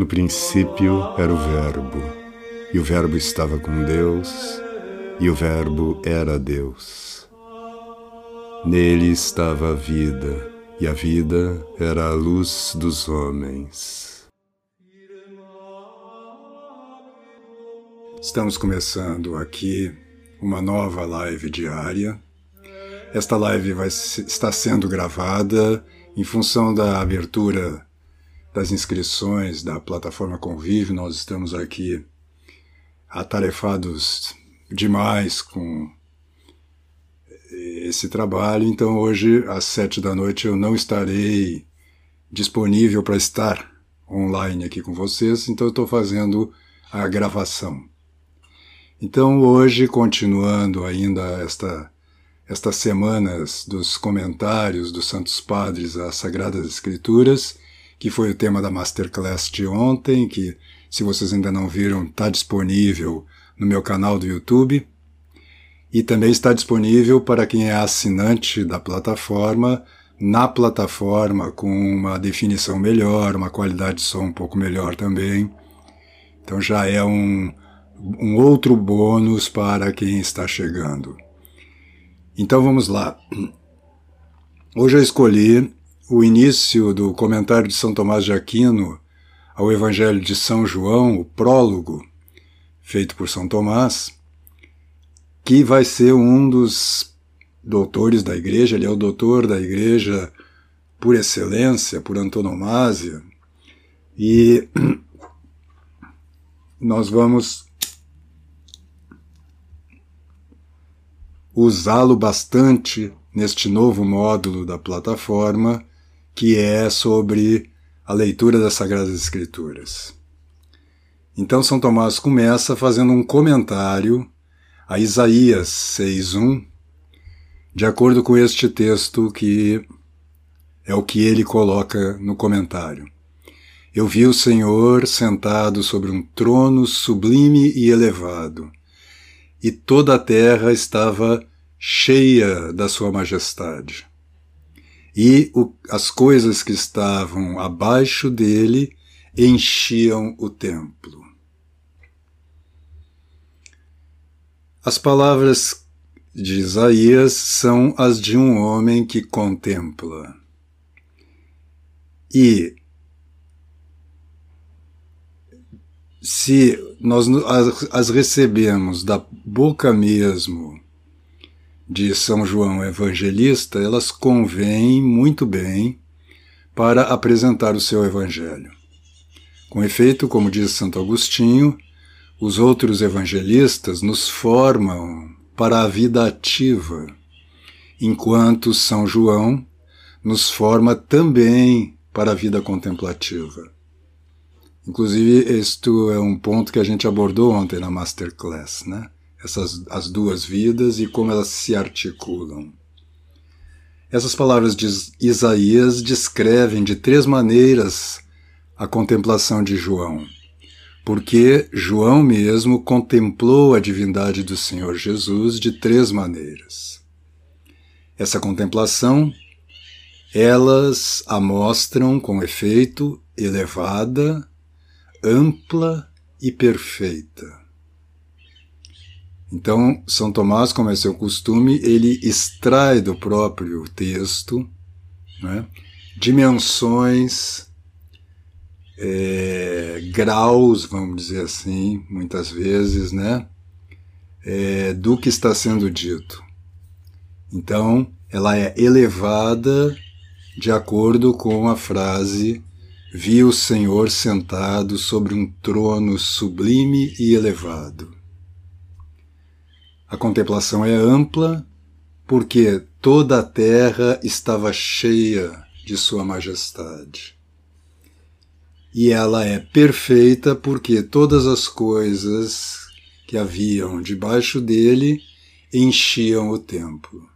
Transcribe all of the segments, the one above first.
No princípio era o Verbo, e o Verbo estava com Deus, e o Verbo era Deus. Nele estava a vida, e a vida era a luz dos homens. Estamos começando aqui uma nova live diária. Esta live vai estar sendo gravada em função da abertura das inscrições da plataforma Convívio, nós estamos aqui atarefados demais com esse trabalho, então hoje às sete da noite eu não estarei disponível para estar online aqui com vocês, então eu estou fazendo a gravação. Então hoje, continuando ainda esta, estas semanas dos comentários dos Santos Padres às Sagradas Escrituras, que foi o tema da Masterclass de ontem, que se vocês ainda não viram, está disponível no meu canal do YouTube. E também está disponível para quem é assinante da plataforma, na plataforma com uma definição melhor, uma qualidade de som um pouco melhor também. Então já é um, um outro bônus para quem está chegando. Então vamos lá. Hoje eu escolhi o início do comentário de São Tomás de Aquino ao Evangelho de São João, o prólogo, feito por São Tomás, que vai ser um dos doutores da igreja, ele é o doutor da igreja por excelência, por antonomasia, e nós vamos usá-lo bastante neste novo módulo da plataforma que é sobre a leitura das Sagradas Escrituras. Então São Tomás começa fazendo um comentário a Isaías 6:1, de acordo com este texto que é o que ele coloca no comentário. Eu vi o Senhor sentado sobre um trono sublime e elevado, e toda a terra estava cheia da sua majestade e o, as coisas que estavam abaixo dele enchiam o templo. As palavras de Isaías são as de um homem que contempla. E se nós as, recebemos da boca mesmo de São João Evangelista, elas convêm muito bem para apresentar o seu Evangelho. Com efeito, como diz Santo Agostinho, os outros evangelistas nos formam para a vida ativa, enquanto São João nos forma também para a vida contemplativa. Inclusive, este é um ponto que a gente abordou ontem na Masterclass, né? Essas as duas vidas e como elas se articulam. Essas palavras de Isaías descrevem de três maneiras a contemplação de João, porque João mesmo contemplou a divindade do Senhor Jesus de três maneiras. Essa contemplação, elas a mostram com efeito elevada, ampla e perfeita. Então, São Tomás, como é seu costume, ele extrai do próprio texto né, dimensões, é, graus, vamos dizer assim, muitas vezes, né, é, do que está sendo dito. Então, ela é elevada de acordo com a frase Vi o Senhor sentado sobre um trono sublime e elevado. A contemplação é ampla porque toda a terra estava cheia de Sua Majestade. E ela é perfeita porque todas as coisas que haviam debaixo dele enchiam o templo.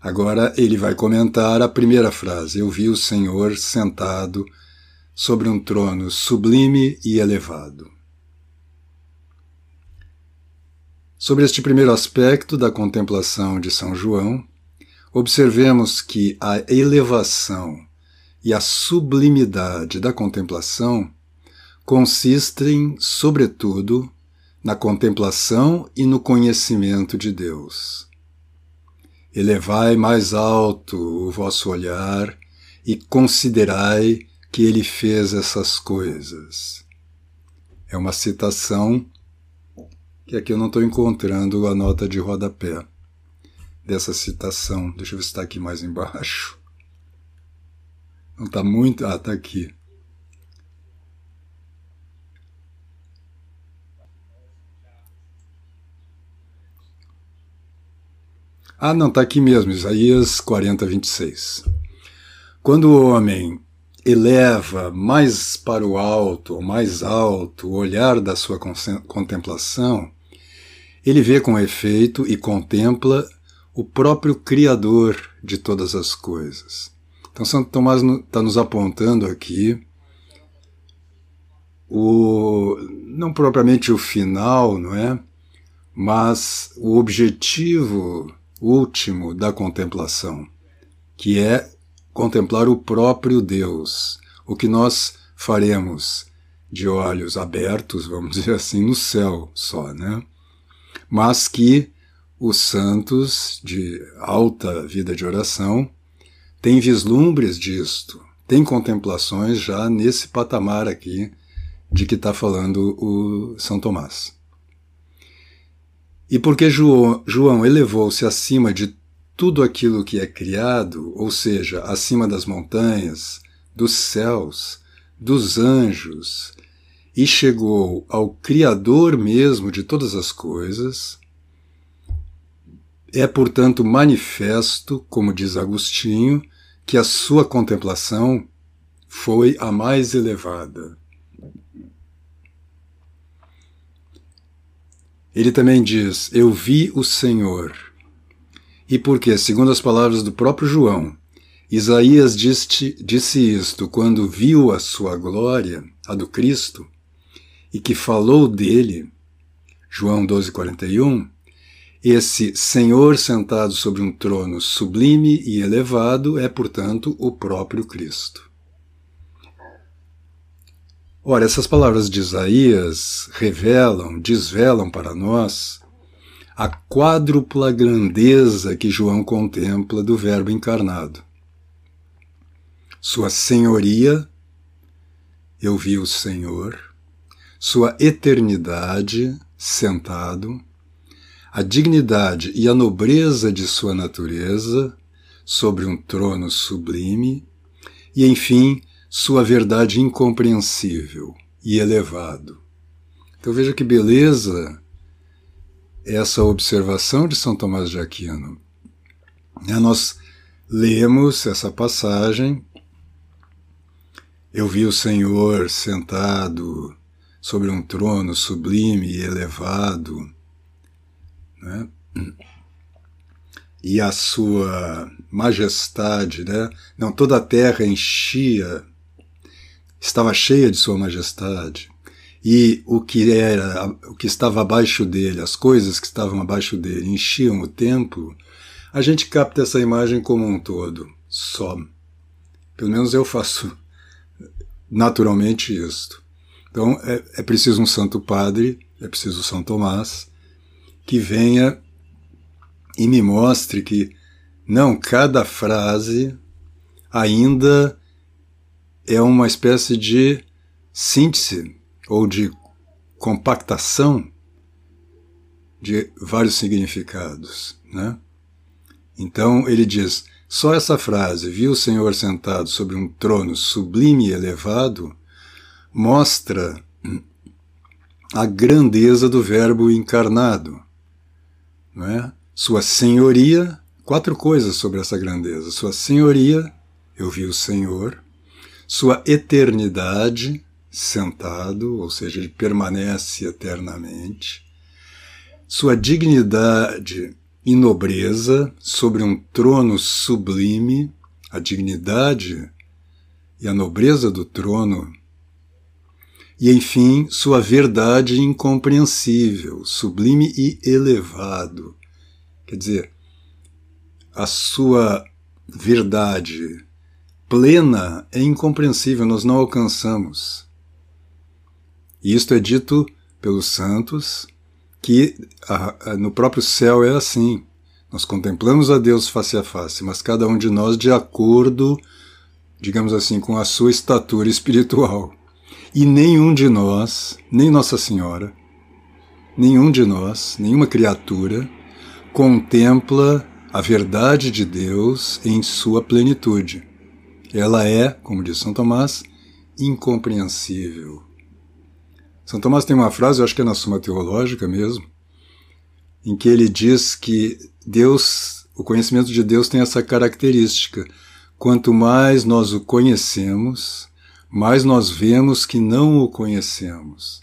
Agora ele vai comentar a primeira frase: Eu vi o Senhor sentado sobre um trono sublime e elevado. Sobre este primeiro aspecto da contemplação de São João, observemos que a elevação e a sublimidade da contemplação consistem, sobretudo, na contemplação e no conhecimento de Deus. Elevai mais alto o vosso olhar e considerai que ele fez essas coisas. É uma citação que aqui eu não estou encontrando a nota de rodapé dessa citação. Deixa eu ver se está aqui mais embaixo. Não está muito. Ah, está aqui. Ah, não, está aqui mesmo, Isaías 40, 26. Quando o homem eleva mais para o alto, ou mais alto, o olhar da sua contemplação, ele vê com efeito e contempla o próprio Criador de todas as coisas. Então, Santo Tomás está nos apontando aqui o não propriamente o final, não é? Mas o objetivo último da contemplação, que é contemplar o próprio Deus, o que nós faremos de olhos abertos, vamos dizer assim, no céu só, né? Mas que os santos de alta vida de oração têm vislumbres disto, têm contemplações já nesse patamar aqui de que está falando o São Tomás. E porque João, elevou-se acima de tudo aquilo que é criado, ou seja, acima das montanhas, dos céus, dos anjos, e chegou ao Criador mesmo de todas as coisas, é, portanto, manifesto, como diz Agostinho, que a sua contemplação foi a mais elevada. Ele também diz: Eu vi o Senhor. E porque, segundo as palavras do próprio João, Isaías disse, disse isto quando viu a sua glória, a do Cristo, e que falou dele, João 12,41, esse Senhor sentado sobre um trono sublime e elevado é, portanto, o próprio Cristo. Ora, essas palavras de Isaías revelam, desvelam para nós a quádrupla grandeza que João contempla do Verbo encarnado. Sua senhoria, eu vi o Senhor, sua eternidade, sentado, a dignidade e a nobreza de sua natureza, sobre um trono sublime, e, enfim, sua verdade incompreensível e elevado. Então veja que beleza essa observação de São Tomás de Aquino. Né, nós lemos essa passagem. Eu vi o Senhor sentado sobre um trono sublime e elevado, né? e a sua majestade, né? não toda a terra enchia estava cheia de sua majestade, e o que era, o que estava abaixo dele, as coisas que estavam abaixo dele enchiam o templo, a gente capta essa imagem como um todo, só. Pelo menos eu faço naturalmente isto. Então é, é preciso um Santo Padre, é preciso São Tomás, que venha e me mostre que não cada frase ainda é uma espécie de síntese ou de compactação de vários significados, né? Então ele diz: só essa frase, viu o Senhor sentado sobre um trono sublime e elevado, mostra a grandeza do Verbo encarnado, não é? Sua senhoria, quatro coisas sobre essa grandeza: sua senhoria, eu vi o Senhor, sua eternidade sentado, ou seja, ele permanece eternamente, sua dignidade e nobreza sobre um trono sublime, a dignidade e a nobreza do trono, e enfim, sua verdade incompreensível, sublime e elevado. Quer dizer, a sua verdade plena é incompreensível, nós não alcançamos. E isto é dito pelos santos, que a, a, no próprio céu é assim. Nós contemplamos a Deus face a face, mas cada um de nós de acordo, digamos assim, com a sua estatura espiritual. E nenhum de nós, nem Nossa Senhora, nenhum de nós, nenhuma criatura, contempla a verdade de Deus em sua plenitude. Ela é, como diz São Tomás, incompreensível. São Tomás tem uma frase, eu acho que é na Suma Teológica mesmo, em que ele diz que Deus, o conhecimento de Deus tem essa característica. Quanto mais nós o conhecemos, mais nós vemos que não o conhecemos.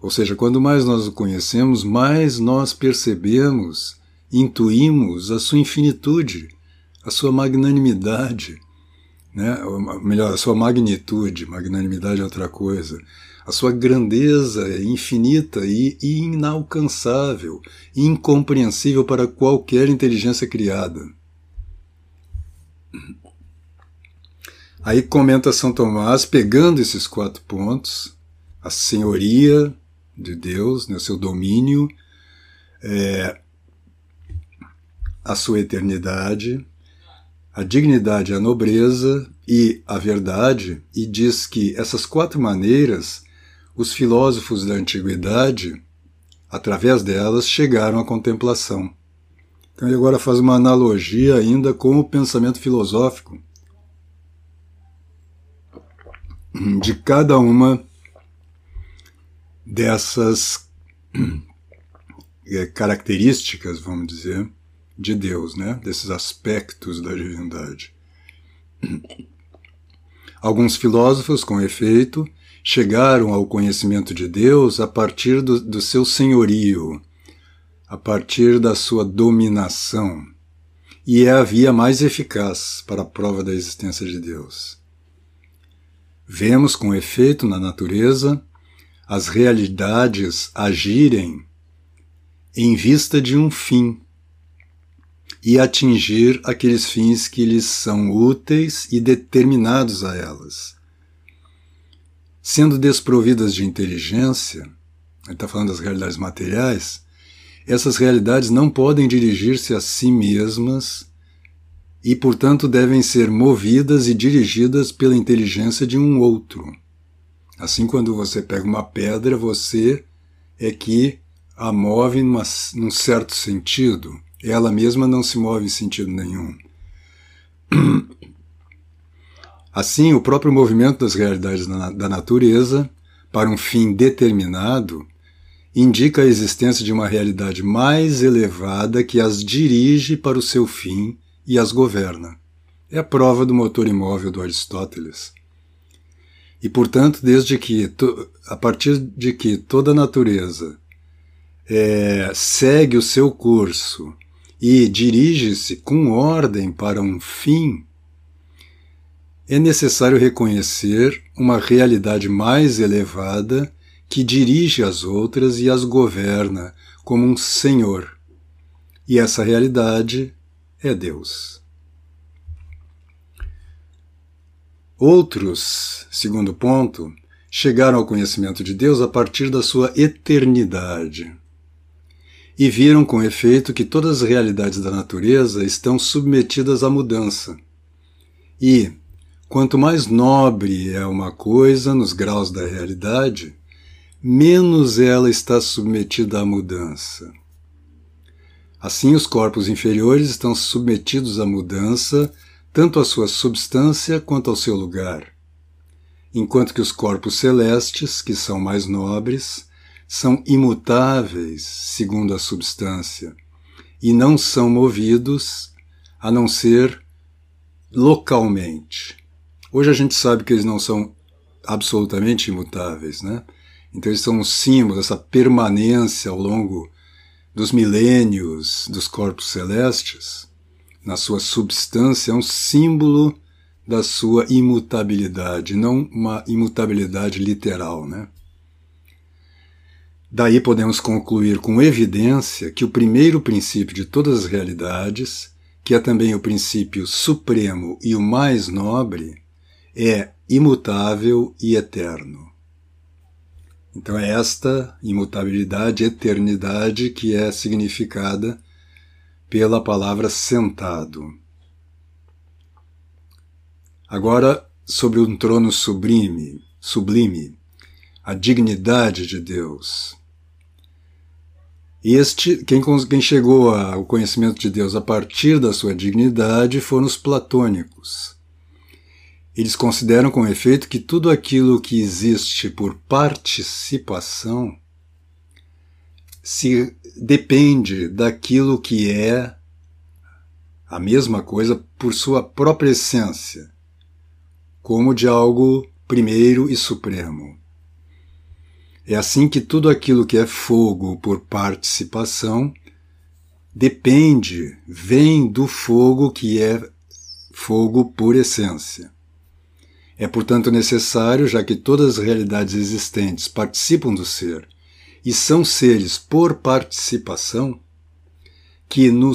Ou seja, quanto mais nós o conhecemos, mais nós percebemos, intuímos a sua infinitude, a sua magnanimidade, né? melhor, a sua magnitude, magnanimidade é outra coisa, a sua grandeza é infinita e inalcançável, incompreensível para qualquer inteligência criada. Aí comenta São Tomás, pegando esses quatro pontos, a senhoria de Deus, né, o seu domínio, é, a sua eternidade, a dignidade, a nobreza e a verdade, e diz que essas quatro maneiras os filósofos da antiguidade, através delas, chegaram à contemplação. Então ele agora faz uma analogia ainda com o pensamento filosófico de cada uma dessas eh, características, vamos dizer, de Deus, né? desses aspectos da divindade. Alguns filósofos, com efeito, chegaram ao conhecimento de Deus a partir do, do seu senhorio, a partir da sua dominação, e é a via mais eficaz para a prova da existência de Deus. Vemos com efeito na natureza as realidades agirem em vista de um fim e atingir aqueles fins que lhes são úteis e determinados a elas. Sendo desprovidas de inteligência, ele está falando das realidades materiais, essas realidades não podem dirigir-se a si mesmas e, portanto, devem ser movidas e dirigidas pela inteligência de um outro. Assim, quando você pega uma pedra, você é que a move numa, num certo sentido. Ela mesma não se move em sentido nenhum. Assim, o próprio movimento das realidades da natureza, para um fim determinado, indica a existência de uma realidade mais elevada que as dirige para o seu fim e as governa. É a prova do motor imóvel do Aristóteles. E, portanto, desde que, a partir de que toda a natureza é, segue o seu curso e dirige-se com ordem para um fim, é necessário reconhecer uma realidade mais elevada que dirige as outras e as governa como um senhor. E essa realidade é Deus. Outros, segundo ponto, chegaram ao conhecimento de Deus a partir da sua eternidade. E viram com efeito que todas as realidades da natureza estão submetidas à mudança. E, Quanto mais nobre é uma coisa nos graus da realidade, menos ela está submetida à mudança. Assim, os corpos inferiores estão submetidos à mudança, tanto à sua substância quanto ao seu lugar, enquanto que os corpos celestes, que são mais nobres, são imutáveis segundo a substância e não são movidos a não ser localmente. Hoje a gente sabe que eles não são absolutamente imutáveis, né? Então eles são um símbolo dessa permanência ao longo dos milênios dos corpos celestes, na sua substância, é um símbolo da sua imutabilidade, não uma imutabilidade literal, né? Daí podemos concluir com evidência que o primeiro princípio de todas as realidades que é também o princípio supremo e o mais nobre, é imutável e eterno. Então é esta imutabilidade, eternidade que é significada pela palavra sentado. Agora, sobre um trono sublime, sublime, a dignidade de Deus. Este, quem, quem chegou ao conhecimento de Deus a partir da sua dignidade foram os platônicos. Eles consideram com efeito que tudo aquilo que existe por participação se depende daquilo que é a mesma coisa por sua própria essência, como de algo primeiro e supremo. É assim que tudo aquilo que é fogo por participação depende, vem do fogo que é fogo por essência. É, portanto, necessário, já que todas as realidades existentes participam do ser e são seres por participação, que no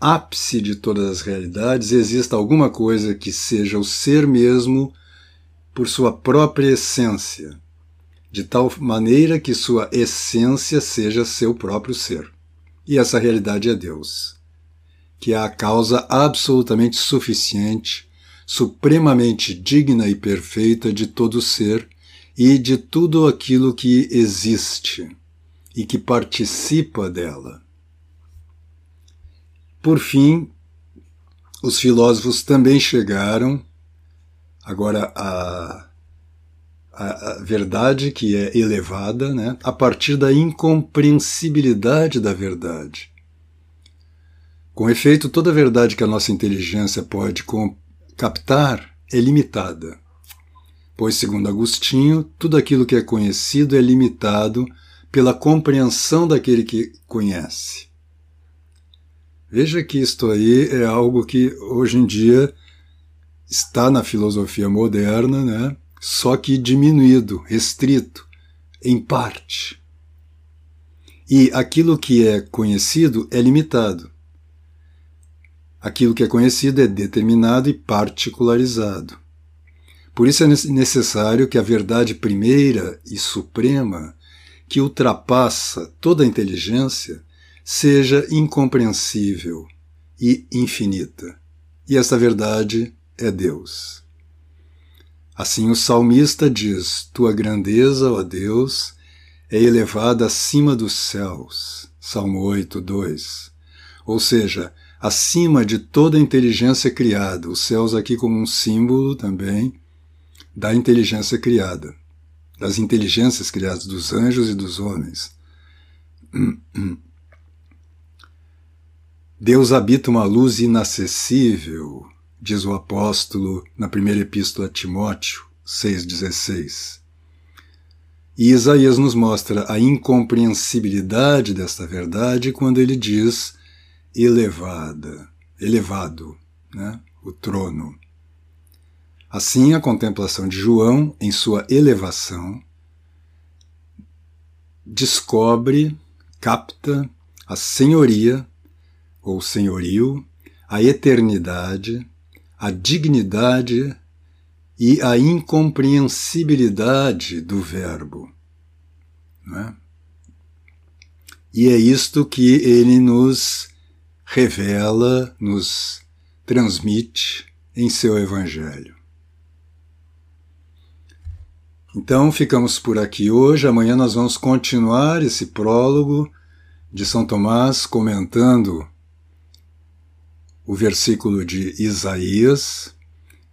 ápice de todas as realidades exista alguma coisa que seja o ser mesmo por sua própria essência de tal maneira que sua essência seja seu próprio ser. E essa realidade é Deus, que é a causa absolutamente suficiente, supremamente digna e perfeita de todo ser e de tudo aquilo que existe e que participa dela. Por fim, os filósofos também chegaram agora a a, a verdade que é elevada, né, a partir da incompreensibilidade da verdade. Com efeito, toda verdade que a nossa inteligência pode captar é limitada, pois, segundo Agostinho, tudo aquilo que é conhecido é limitado pela compreensão daquele que conhece. Veja que isto aí é algo que hoje em dia está na filosofia moderna, né? só que diminuído, restrito, em parte. E aquilo que é conhecido é limitado. Aquilo que é conhecido é determinado e particularizado. Por isso é necessário que a verdade primeira e suprema, que ultrapassa toda a inteligência, seja incompreensível e infinita. E esta verdade é Deus. Assim o salmista diz: Tua grandeza, ó Deus, é elevada acima dos céus. Salmo 8, 2. Ou seja, acima de toda a inteligência criada. Os céus aqui como um símbolo também da inteligência criada, das inteligências criadas dos anjos e dos homens. Deus habita uma luz inacessível, diz o apóstolo na primeira epístola a Timóteo 6,16. E Isaías nos mostra a incompreensibilidade desta verdade quando ele diz elevada, elevado, né? o trono. Assim, a contemplação de João, em sua elevação, descobre, capta a senhoria ou senhorio, a eternidade, a dignidade e a incompreensibilidade do Verbo. É? E é isto que ele nos revela, nos transmite em seu Evangelho. Então ficamos por aqui hoje. Amanhã nós vamos continuar esse prólogo de São Tomás comentando o versículo de Isaías.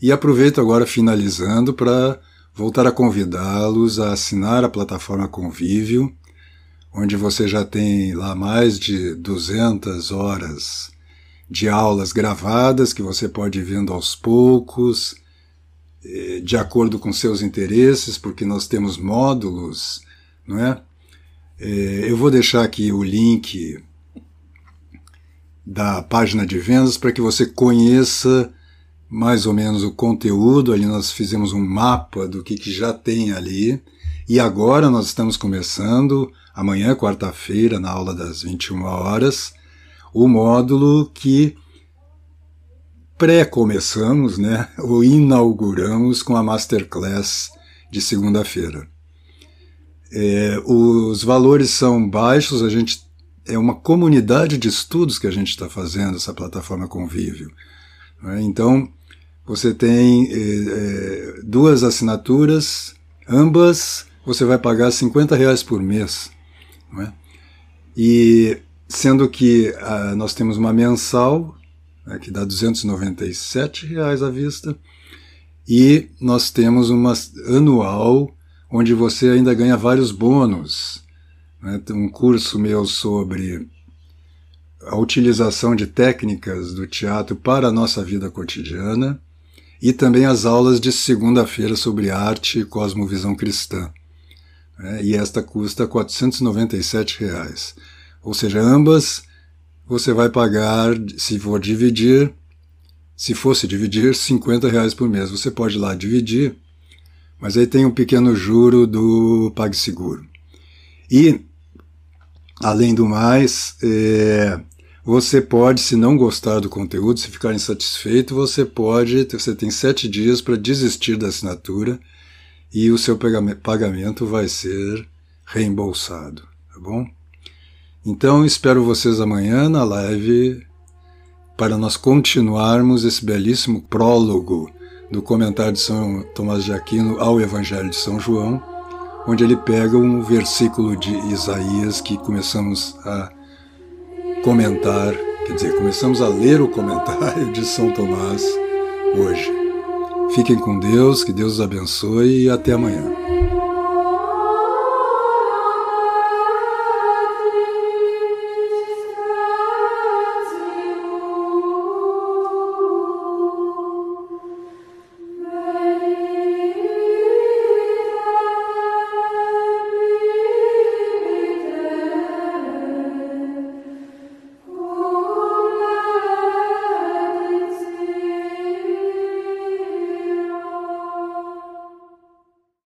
E aproveito agora, finalizando, para voltar a convidá-los a assinar a plataforma Convívio, onde você já tem lá mais de 200 horas de aulas gravadas que você pode ir vendo aos poucos, eh, de acordo com seus interesses, porque nós temos módulos, não é? Eh, eu vou deixar aqui o link da página de vendas para que você conheça mais ou menos o conteúdo. Ali nós fizemos um mapa do que, que já tem ali. E agora nós estamos começando, amanhã, quarta-feira, na aula das 21 horas, o módulo que pré-começamos, né, ou inauguramos com a Masterclass de segunda-feira. É, os valores são baixos, a gente é uma comunidade de estudos que a gente está fazendo, essa plataforma Convívio. Né? Então, você tem é, é, duas assinaturas, ambas você vai pagar 50 reais por mês. Né? E sendo que ah, nós temos uma mensal, né, que dá 297 reais à vista, e nós temos uma anual, onde você ainda ganha vários bônus. Né? Um curso meu sobre a utilização de técnicas do teatro para a nossa vida cotidiana e também as aulas de segunda-feira sobre arte e cosmovisão cristã. Né? E esta custa 497 reais. Ou seja, ambas você vai pagar, se for dividir, se fosse dividir, 50 reais por mês. Você pode ir lá dividir, mas aí tem um pequeno juro do PagSeguro. E, além do mais, é, você pode, se não gostar do conteúdo, se ficar insatisfeito, você pode, você tem sete dias para desistir da assinatura e o seu pagamento vai ser reembolsado, tá bom? Então espero vocês amanhã na live para nós continuarmos esse belíssimo prólogo do comentário de São Tomás de Aquino ao Evangelho de São João, onde ele pega um versículo de Isaías que começamos a comentar, quer dizer, começamos a ler o comentário de São Tomás hoje. Fiquem com Deus, que Deus os abençoe e até amanhã.